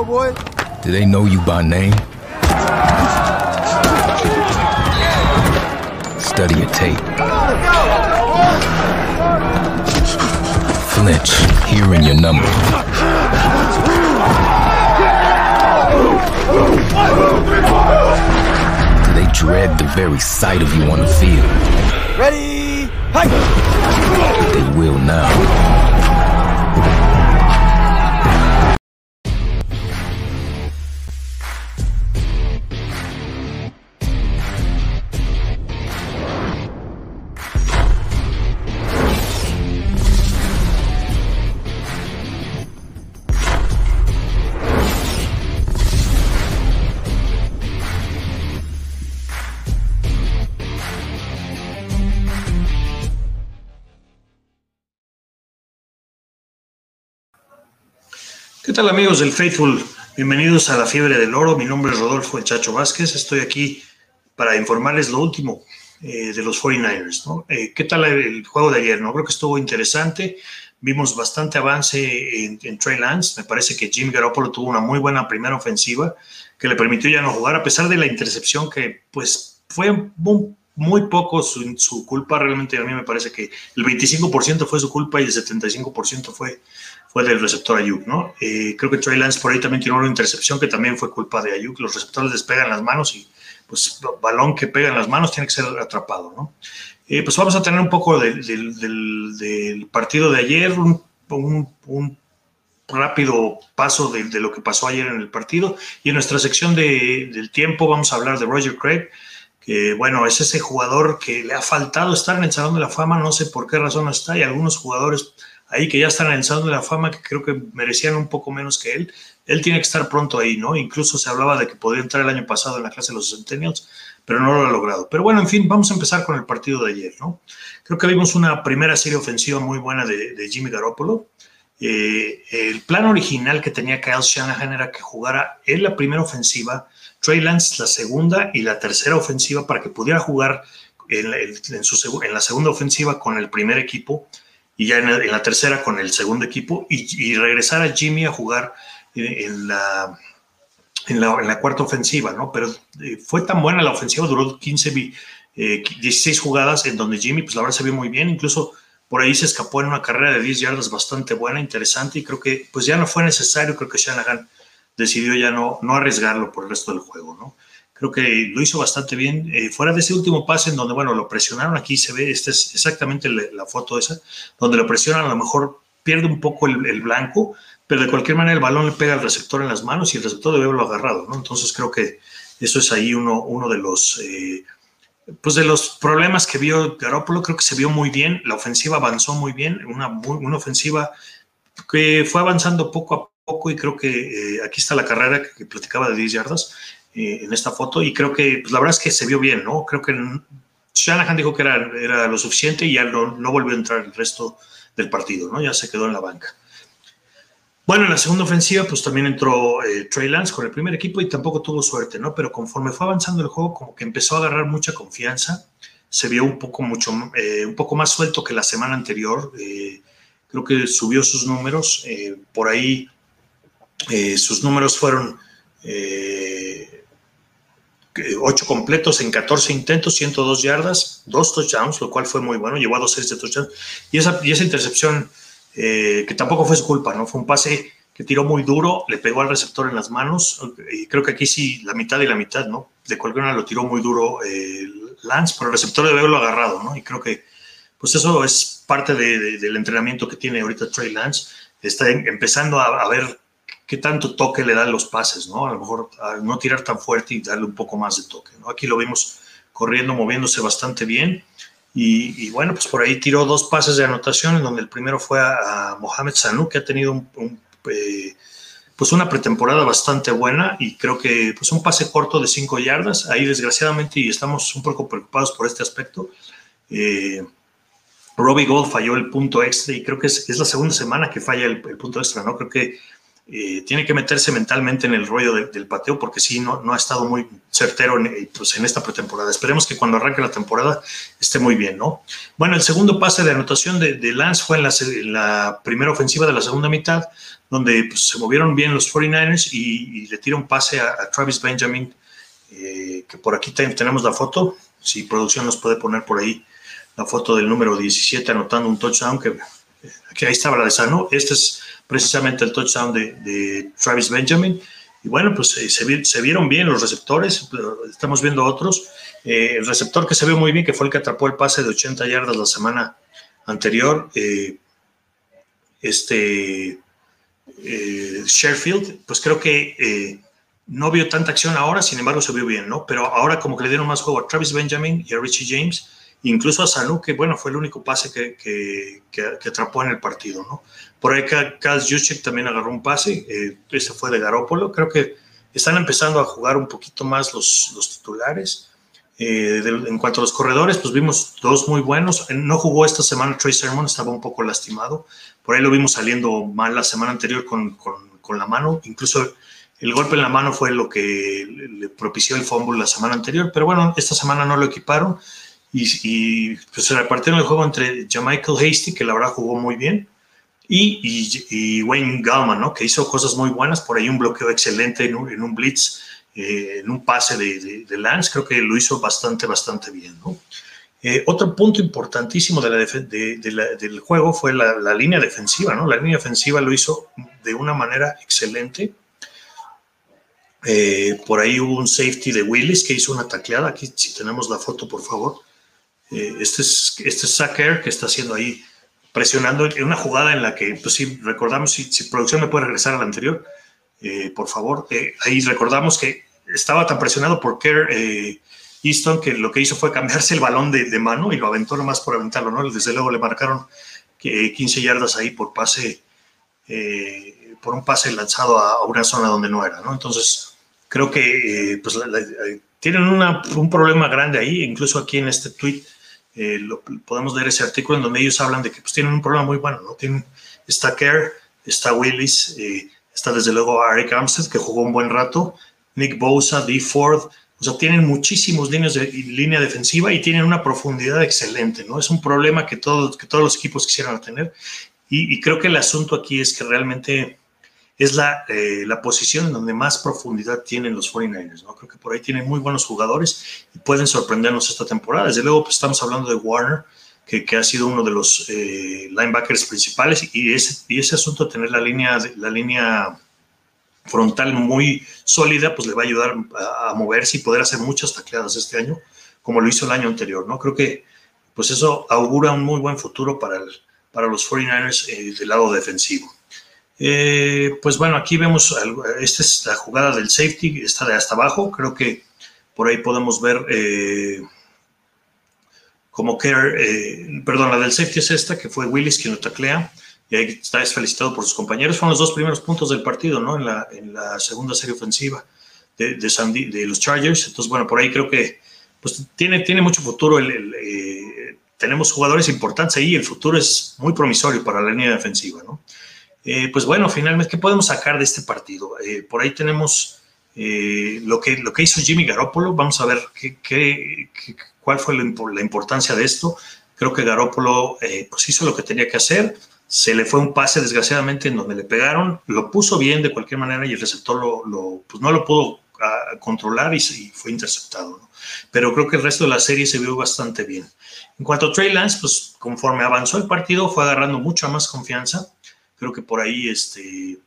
go, boy. Do they know you by name? Study your tape. Flinch, hearing your number. Do they dread the very sight of you on the field? Ready? Hey! They will now. ¿Qué tal amigos del Faithful? Bienvenidos a la Fiebre del Oro. Mi nombre es Rodolfo El Chacho Vázquez. Estoy aquí para informarles lo último eh, de los 49ers. ¿no? Eh, ¿Qué tal el juego de ayer? ¿no? Creo que estuvo interesante. Vimos bastante avance en, en Trey Lance. Me parece que Jim Garoppolo tuvo una muy buena primera ofensiva que le permitió ya no jugar, a pesar de la intercepción que pues fue muy, muy poco su, su, culpa. Realmente a mí me parece que el 25% fue su culpa y el 75% fue fue del receptor Ayuk, ¿no? Eh, creo que Trey Lance por ahí también tiene una intercepción que también fue culpa de Ayuk. Los receptores despegan las manos y, pues, balón que pega en las manos tiene que ser atrapado, ¿no? Eh, pues vamos a tener un poco de, de, del, del, partido de ayer, un, un, un rápido paso de, de, lo que pasó ayer en el partido. Y en nuestra sección de, del tiempo vamos a hablar de Roger Craig, que bueno, es ese jugador que le ha faltado estar en el Salón de la Fama, no sé por qué razón no está, y algunos jugadores ahí que ya están de la Fama, que creo que merecían un poco menos que él. Él tiene que estar pronto ahí, ¿no? Incluso se hablaba de que podría entrar el año pasado en la clase de los Centennials, pero no lo ha logrado. Pero bueno, en fin, vamos a empezar con el partido de ayer, ¿no? Creo que vimos una primera serie ofensiva muy buena de, Jimmy Garoppolo. Eh, el plan original que tenía Kyle Shanahan era que jugara en la primera ofensiva, Trey Lance la segunda y la tercera ofensiva para que pudiera jugar en, su, en la segunda ofensiva con el primer equipo y ya en, la tercera con el segundo equipo y, regresar a Jimmy a jugar en, en, la, en, la, en la cuarta ofensiva, ¿no? Pero eh, fue tan buena la ofensiva, duró 15, eh, 16 jugadas en donde Jimmy, pues la verdad se vio muy bien, incluso por ahí se escapó en una carrera de 10 yardas bastante buena, interesante, y creo que pues ya no fue necesario, creo que Shanahan decidió ya no, no arriesgarlo por el resto del juego, ¿no? Creo que lo hizo bastante bien. Eh, fuera de ese último pase en donde, bueno, lo presionaron, aquí se ve, esta es exactamente la, la foto esa, donde lo presionan, a lo mejor pierde un poco el, blanco, pero de cualquier manera el balón le pega al receptor en las manos y el receptor debe haberlo agarrado, ¿no? Entonces creo que eso es ahí uno, uno de los... Eh, pues de los problemas que vio Garoppolo, creo que se vio muy bien, la ofensiva avanzó muy bien, una, una ofensiva que fue avanzando poco a poco y creo que eh, aquí está la carrera que platicaba de 10 yardas, eh, en esta foto y creo que pues, la verdad es que se vio bien, ¿no? Creo que Shanahan dijo que era, era lo suficiente y ya no, no, volvió a entrar el resto del partido, ¿no? Ya se quedó en la banca. Bueno, en la segunda ofensiva pues también entró eh, Trey Lance con el primer equipo y tampoco tuvo suerte, ¿no? Pero conforme fue avanzando el juego como que empezó a agarrar mucha confianza, se vio un poco, mucho, eh, un poco más suelto que la semana anterior, creo que subió sus números, por ahí sus números fueron... 8 completos en 14 intentos, 102 yardas, 2 touchdowns, lo cual fue muy bueno, llevó a dos series de touchdowns. Y esa, y esa intercepción, eh, que tampoco fue su culpa, ¿no? Fue un pase que tiró muy duro, le pegó al receptor en las manos, y creo que aquí sí, la mitad y la mitad, ¿no? De cualquier manera lo tiró muy duro eh, Lance, pero el receptor debe haberlo agarrado, ¿no? Y creo que, pues eso es parte de, de, del entrenamiento que tiene ahorita Trey Lance, está empezando a, a ver qué tanto toque le dan los pases, ¿no? A lo mejor a no tirar tan fuerte y darle un poco más de toque, ¿no? Aquí lo vimos corriendo, moviéndose bastante bien. Y, bueno, pues por ahí tiró dos pases de anotación, en donde el primero fue a, Mohamed Sanu, que ha tenido un, eh, pues una pretemporada bastante buena y creo que pues un pase corto de cinco yardas. Ahí desgraciadamente, y estamos un poco preocupados por este aspecto, eh, Robbie Gold falló el punto extra y creo que es, la segunda semana que falla el punto extra, ¿no? Creo que eh, tiene que meterse mentalmente en el rollo del pateo porque sí, no, no ha estado muy certero en, eh, pues, en esta pretemporada. Esperemos que cuando arranque la temporada esté muy bien, ¿no? Bueno, el segundo pase de anotación de, Lance fue en la, primera ofensiva de la segunda mitad, donde pues, se movieron bien los 49ers y, le tira un pase a, Travis Benjamin, eh, que por aquí tenemos la foto, si producción nos puede poner por ahí la foto del número 17 anotando un touchdown, que, que ahí estaba la de Sano. Este es precisamente el touchdown de, Travis Benjamin. Y bueno, pues eh, se, vieron bien los receptores, estamos viendo otros. Eh, el receptor que se ve muy bien, que fue el que atrapó el pase de 80 yardas la semana anterior, eh, este Sherfield, pues creo que no vio tanta acción ahora, sin embargo se vio bien, ¿no? Pero ahora como que le dieron más juego a Travis Benjamin y a Richie James, incluso a Sanu, que bueno, fue el único pase que, que atrapó en el partido, ¿no? Por ahí Kaz Juszczyk también agarró un pase, eh, ese fue de Garópolo. Creo que están empezando a jugar un poquito más los, los titulares. Eh, en cuanto a los corredores, pues vimos dos muy buenos. No jugó esta semana Trey Sermon, estaba un poco lastimado. Por ahí lo vimos saliendo mal la semana anterior con, con, con la mano. Incluso el golpe en la mano fue lo que le propició el fumble la semana anterior. Pero bueno, esta semana no lo equiparon. Y, y pues se repartieron el juego entre Jamichael Hasty, que la verdad jugó muy bien, y, Wayne Gallman, ¿no? que hizo cosas muy buenas, por ahí un bloqueo excelente en un, blitz, eh, en un pase de, Lance, creo que lo hizo bastante, bastante bien. ¿no? Eh, otro punto importantísimo de la del juego fue la, línea defensiva, ¿no? La línea defensiva lo hizo de una manera excelente. Eh, por ahí hubo un safety de Willis que hizo una tacleada. Aquí, si tenemos la foto, por favor. Este es, este es que está haciendo ahí presionando en una jugada en la que, pues sí, recordamos, si, si producción me puede regresar a la anterior, eh, por favor, eh, ahí recordamos que estaba tan presionado por Kerr eh, Easton que lo que hizo fue cambiarse el balón de, mano y lo aventó nomás por aventarlo, ¿no? Desde luego le marcaron 15 yardas ahí por pase, por un pase lanzado a, una zona donde no era, ¿no? Entonces, creo que pues, tienen un problema grande ahí, incluso aquí en este tweet eh, podemos leer ese artículo en donde ellos hablan de que pues, tienen un problema muy bueno, ¿no? Tienen, está Kerr, está Willis, eh, está desde luego Eric Armstead, que jugó un buen rato, Nick Bosa, Dee Ford, o sea, tienen muchísimos líneas de línea defensiva y tienen una profundidad excelente, ¿no? Es un problema que todos, que todos los equipos quisieran tener. Y, y creo que el asunto aquí es que realmente es la, eh, la, posición donde más profundidad tienen los 49ers. ¿no? Creo que por ahí tienen muy buenos jugadores y pueden sorprendernos esta temporada. Desde luego, pues, estamos hablando de Warner, que, que ha sido uno de los eh, linebackers principales y ese, y ese asunto de tener la línea, la línea frontal muy sólida, pues le va a ayudar a, moverse y poder hacer muchas tacleadas este año, como lo hizo el año anterior. ¿no? Creo que pues eso augura un muy buen futuro para, para los 49ers eh, del lado defensivo. Eh, pues bueno, aquí vemos, esta es la jugada del safety, está de hasta abajo, creo que por ahí podemos ver eh, como que, eh, perdón, la del safety es esta, que fue Willis quien lo taclea, y ahí está felicitado por sus compañeros, fueron los dos primeros puntos del partido, ¿no? En la, segunda serie ofensiva de, de, los Chargers, entonces bueno, por ahí creo que pues tiene, tiene mucho futuro, tenemos jugadores importantes ahí, el futuro es muy promisorio para la línea defensiva, ¿no? Eh, pues bueno, finalmente, ¿qué podemos sacar de este partido? Eh, por ahí tenemos eh, lo, que, lo que hizo Jimmy Garoppolo. Vamos a ver qué, cuál fue la, importancia de esto. Creo que Garoppolo pues hizo lo que tenía que hacer. Se le fue un pase, desgraciadamente, en donde le pegaron. Lo puso bien de cualquier manera y el receptor lo, pues no lo pudo ah, controlar y, fue interceptado. Pero creo que el resto de la serie se vio bastante bien. En cuanto a Trey Lance, pues conforme avanzó el partido, fue agarrando mucha más confianza Creo que por ahí este,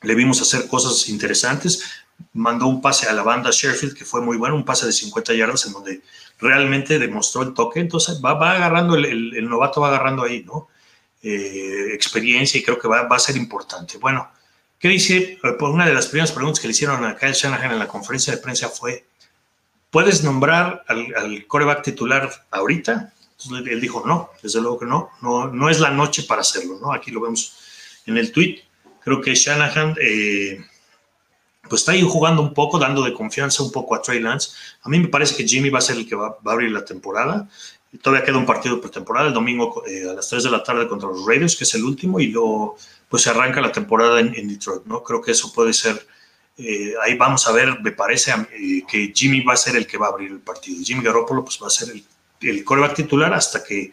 le vimos hacer cosas interesantes. Mandó un pase a la banda Sheffield que fue muy bueno, un pase de 50 yardas en donde realmente demostró el toque. Entonces va, va agarrando, el, el, novato va agarrando ahí, ¿no? Eh, experiencia y creo que va, va, a ser importante. Bueno, ¿qué dice? Pues una de las primeras preguntas que le hicieron a Kyle Shanahan en la conferencia de prensa fue, ¿puedes nombrar al, al coreback titular ahorita? Entonces él dijo, no, desde luego que no, no, no es la noche para hacerlo, ¿no? Aquí lo vemos en el tweet. Creo que Shanahan eh, pues está ahí jugando un poco, dando de confianza un poco a Trey Lance. A mí me parece que Jimmy va a ser el que va, a abrir la temporada. todavía queda un partido pretemporada el domingo a las 3 de la tarde contra los Raiders, que es el último, y luego pues se arranca la temporada en, Detroit, ¿no? Creo que eso puede ser eh, ahí vamos a ver, me parece eh, que Jimmy va a ser el que va a abrir el partido. Jimmy Garoppolo pues, va a ser el, el coreback titular hasta que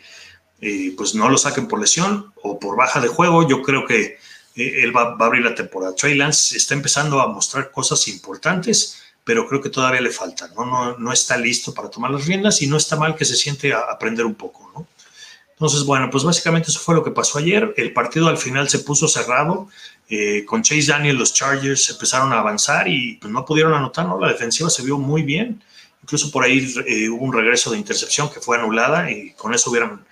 eh, pues no lo saquen por lesión o por baja de juego. Yo creo que él va, a abrir la temporada. Trey Lance está empezando a mostrar cosas importantes, pero creo que todavía le falta. ¿no? No, no está listo para tomar las riendas y no está mal que se siente a aprender un poco. ¿no? Entonces, bueno, pues básicamente eso fue lo que pasó ayer. El partido al final se puso cerrado. Eh, con Chase Daniel los Chargers empezaron a avanzar y pues, no pudieron anotar, ¿no? La defensiva se vio muy bien. Incluso por ahí eh, hubo un regreso de intercepción que fue anulada y con eso hubieran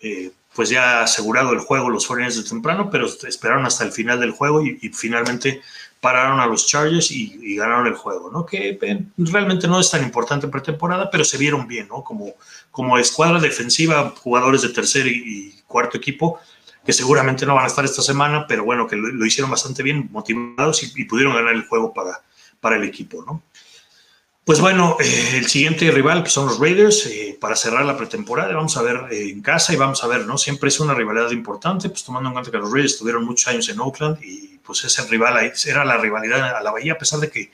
eh, pues ya asegurado el juego los 49 de temprano, pero esperaron hasta el final del juego y, finalmente pararon a los Chargers y, ganaron el juego, ¿no? Que realmente no es tan importante en pretemporada, pero se vieron bien, ¿no? Como, como escuadra defensiva, jugadores de tercer y cuarto equipo, que seguramente no van a estar esta semana, pero bueno, que lo, hicieron bastante bien, motivados y, pudieron ganar el juego para, para el equipo, ¿no? Pues bueno, eh, el siguiente rival que son los Raiders, eh, para cerrar la pretemporada, vamos a ver eh, en casa y vamos a ver, ¿no? Siempre es una rivalidad importante, pues tomando en cuenta que los Raiders estuvieron muchos años en Oakland y pues ese rival era la rivalidad a la Bahía, a pesar de que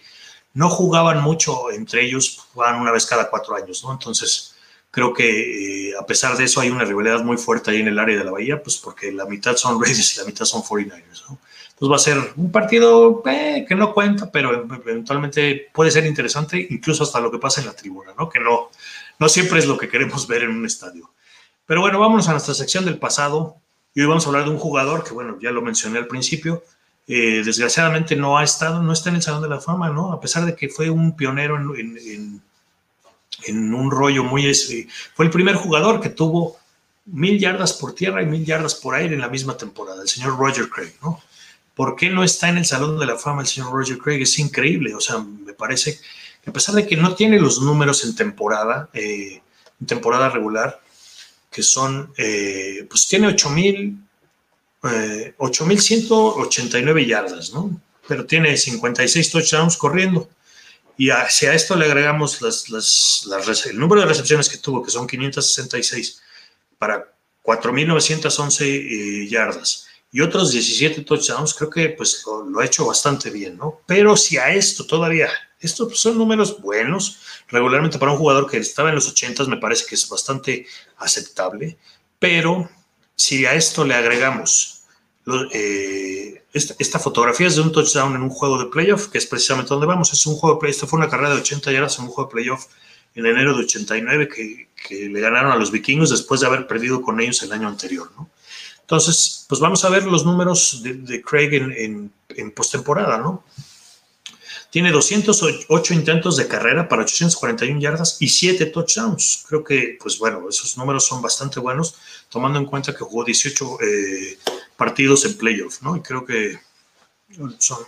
no jugaban mucho entre ellos, jugaban una vez cada cuatro años, ¿no? Entonces, Creo que eh, a pesar de eso hay una rivalidad muy fuerte ahí en el área de la Bahía, pues porque la mitad son Raiders y la mitad son 49ers. ¿no? Entonces va a ser un partido eh, que no cuenta, pero eventualmente puede ser interesante, incluso hasta lo que pasa en la tribuna, ¿no? que no, no siempre es lo que queremos ver en un estadio. Pero bueno, vámonos a nuestra sección del pasado. Y hoy vamos a hablar de un jugador que, bueno, ya lo mencioné al principio, eh, desgraciadamente no ha estado, no está en el Salón de la Fama, ¿no? A pesar de que fue un pionero en un rollo muy... Fue el primer jugador que tuvo mil yardas por tierra y mil yardas por aire en la misma temporada, el señor Roger Craig, ¿no? ¿Por qué no está en el Salón de la Fama el señor Roger Craig? Es increíble, o sea, me parece que a pesar de que no tiene los números en temporada, eh, en temporada regular, que son, eh, pues tiene 8.000, eh, 8.189 yardas, ¿no? Pero tiene 56 touchdowns corriendo. Y si a esto le agregamos el número de recepciones que tuvo, que son 566, para 4.911 eh, yardas y otros 17 touchdowns, creo que pues lo, ha hecho bastante bien, ¿no? Pero si a esto todavía, estos son números buenos, regularmente para un jugador que estaba en los 80 me parece que es bastante aceptable, pero si a esto le agregamos eh, esta, fotografía es de un touchdown en un juego de playoff, que es precisamente donde vamos. Es un juego playoff. Esta fue una carrera de 80 yardas en un juego de playoff en enero de 89 que, le ganaron a los vikingos después de haber perdido con ellos el año anterior. ¿no? Entonces, pues vamos a ver los números de, Craig en, en, postemporada. ¿no? Tiene 208 intentos de carrera para 841 yardas y 7 touchdowns. Creo que, pues bueno, esos números son bastante buenos, tomando en cuenta que jugó 18 eh, partidos en playoff, ¿no? Y creo que son.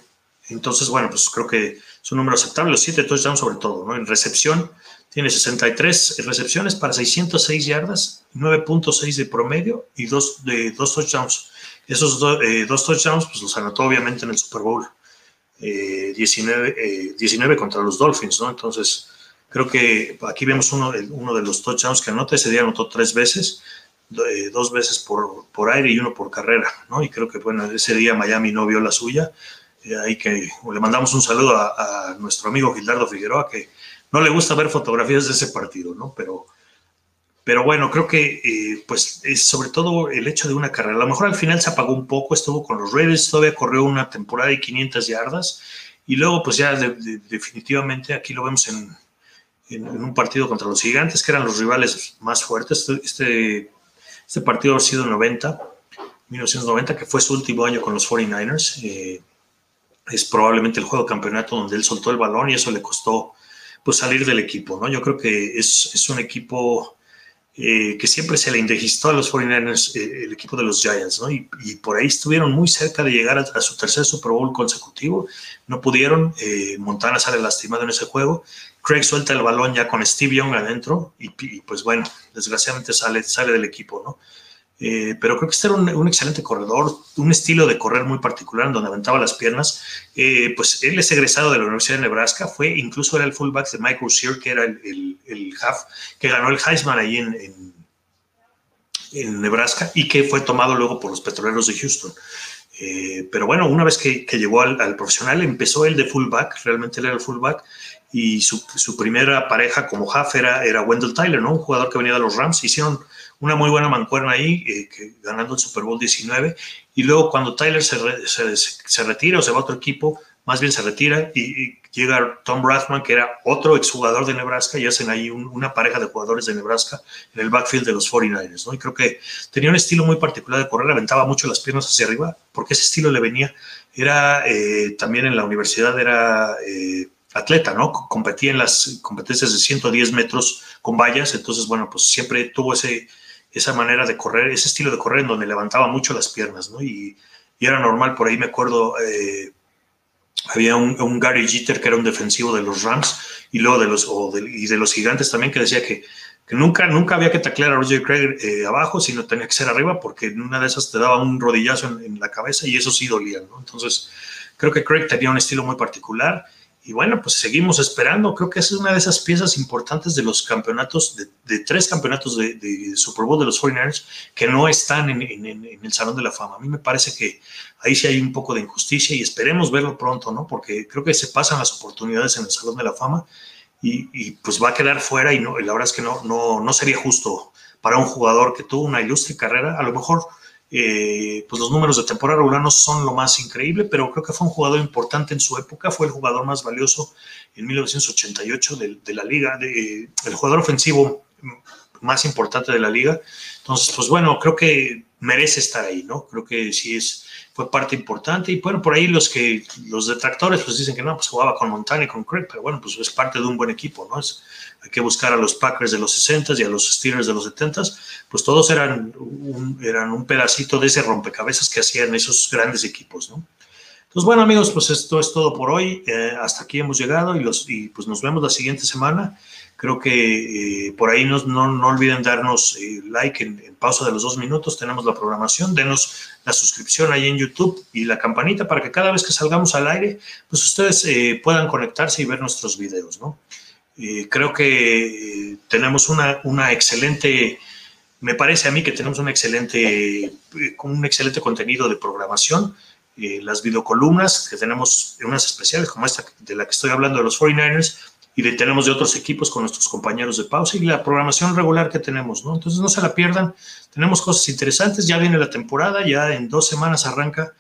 Entonces, bueno, pues creo que son números aceptables. 7 touchdowns, sobre todo, ¿no? En recepción, tiene 63 recepciones para 606 yardas, 9.6 de promedio y 2 de dos touchdowns. Esos eh, dos touchdowns, pues los anotó obviamente en el Super Bowl. 19, eh, 19 eh, contra los Dolphins, ¿no? Entonces, creo que aquí vemos uno, uno de los touchdowns que anota, ese día anotó tres veces, eh, dos veces por, por, aire y uno por carrera, ¿no? Y creo que, bueno, ese día Miami no vio la suya, ahí que le mandamos un saludo a, nuestro amigo Gildardo Figueroa, que no le gusta ver fotografías de ese partido, ¿no? Pero pero bueno, creo que eh, pues es sobre todo el hecho de una carrera. A lo mejor al final se apagó un poco, estuvo con los Raiders, todavía corrió una temporada de 500 yardas y luego pues ya definitivamente aquí lo vemos en, en, un partido contra los gigantes, que eran los rivales más fuertes. Este, este partido ha sido 90, 1990, que fue su último año con los 49ers. Eh, es probablemente el juego de campeonato donde él soltó el balón y eso le costó pues salir del equipo, ¿no? Yo creo que es, es un equipo eh, que siempre se le indegistó a los 49ers eh, el equipo de los Giants, ¿no? Y, por ahí estuvieron muy cerca de llegar a, su tercer Super Bowl consecutivo. No pudieron. Montana sale lastimado en ese juego. Craig suelta el balón ya con Steve Young adentro y, pues bueno, desgraciadamente sale, sale del equipo, ¿no? Eh, pero creo que este era un, excelente corredor, un estilo de correr muy particular, en donde aventaba las piernas. Eh, pues él es egresado de la Universidad de Nebraska, fue incluso era el fullback de Michael Shear, que era el, half, que ganó el Heisman ahí en, en Nebraska y que fue tomado luego por los petroleros de Houston. Eh, pero bueno, una vez que, llegó al, profesional, empezó él de fullback, realmente él era el fullback, y su, primera pareja como half era, era, Wendell Tyler, ¿no? Un jugador que venía de los Rams. Hicieron una muy buena mancuerna ahí, eh, ganando el Super Bowl 19. Y luego cuando Tyler se, se, retira o se va a otro equipo, más bien se retira y, llega Tom Rathman, que era otro exjugador de Nebraska, y hacen ahí una pareja de jugadores de Nebraska en el backfield de los 49ers, ¿no? Y creo que tenía un estilo muy particular de correr, aventaba mucho las piernas hacia arriba, porque ese estilo le venía. Era eh, también en la universidad, era eh, atleta, ¿no? Competía en las competencias de 110 metros con vallas, entonces, bueno, pues siempre tuvo ese, esa manera de correr, ese estilo de correr en donde levantaba mucho las piernas, ¿no? Y, era normal, por ahí me acuerdo, eh, había un, Gary Jeter que era un defensivo de los Rams y luego de los, y de los gigantes también que decía que, que nunca, nunca había que taclear a Roger Craig eh, abajo, sino tenía que ser arriba porque en una de esas te daba un rodillazo en, la cabeza y eso sí dolía, ¿no? Entonces, creo que Craig tenía un estilo muy particular y bueno, pues seguimos esperando. Creo que es una de esas piezas importantes de los campeonatos, de, tres campeonatos de, Super Bowl de los 49ers que no están en, el Salón de la Fama. A mí me parece que ahí sí hay un poco de injusticia y esperemos verlo pronto, ¿no? Porque creo que se pasan las oportunidades en el Salón de la Fama y, pues va a quedar fuera y, no, la verdad es que no, no, no sería justo para un jugador que tuvo una ilustre carrera. A lo mejor eh, pues los números de temporada regular no son lo más increíble, pero creo que fue un jugador importante en su época, fue el jugador más valioso en 1988 de, la liga, de, el jugador ofensivo más importante de la liga. Entonces, pues bueno, creo que merece estar ahí, ¿no? Creo que sí es, fue parte importante. Y bueno, por ahí los que, los detractores, pues dicen que no, pues jugaba con Montana y con Craig, pero bueno, pues es parte de un buen equipo, ¿no? Es, hay que buscar a los Packers de los 60 y a los Steelers de los 70 pues todos eran un, eran un pedacito de ese rompecabezas que hacían esos grandes equipos, ¿no? Entonces, bueno, amigos, pues esto es todo por hoy. Eh, hasta aquí hemos llegado y, los, y pues nos vemos la siguiente semana. Creo que eh, por ahí no, no, olviden darnos eh, like en, pausa de los dos minutos. Tenemos la programación. Denos la suscripción ahí en YouTube y la campanita para que cada vez que salgamos al aire, pues ustedes puedan conectarse y ver nuestros videos, ¿no? creo que tenemos una, una excelente me parece a mí que tenemos un excelente, eh, un excelente contenido de programación. Eh, las videocolumnas, que tenemos unas especiales como esta de la que estoy hablando de los 49ers, y de, tenemos de otros equipos con nuestros compañeros de pausa y la programación regular que tenemos, ¿no? Entonces no se la pierdan, tenemos cosas interesantes, ya viene la temporada, ya en dos semanas arranca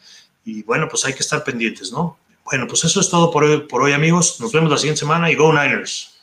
y bueno, pues hay que estar pendientes, ¿no? Bueno, pues eso es todo por hoy, por hoy amigos, nos vemos la siguiente semana y Go Niners.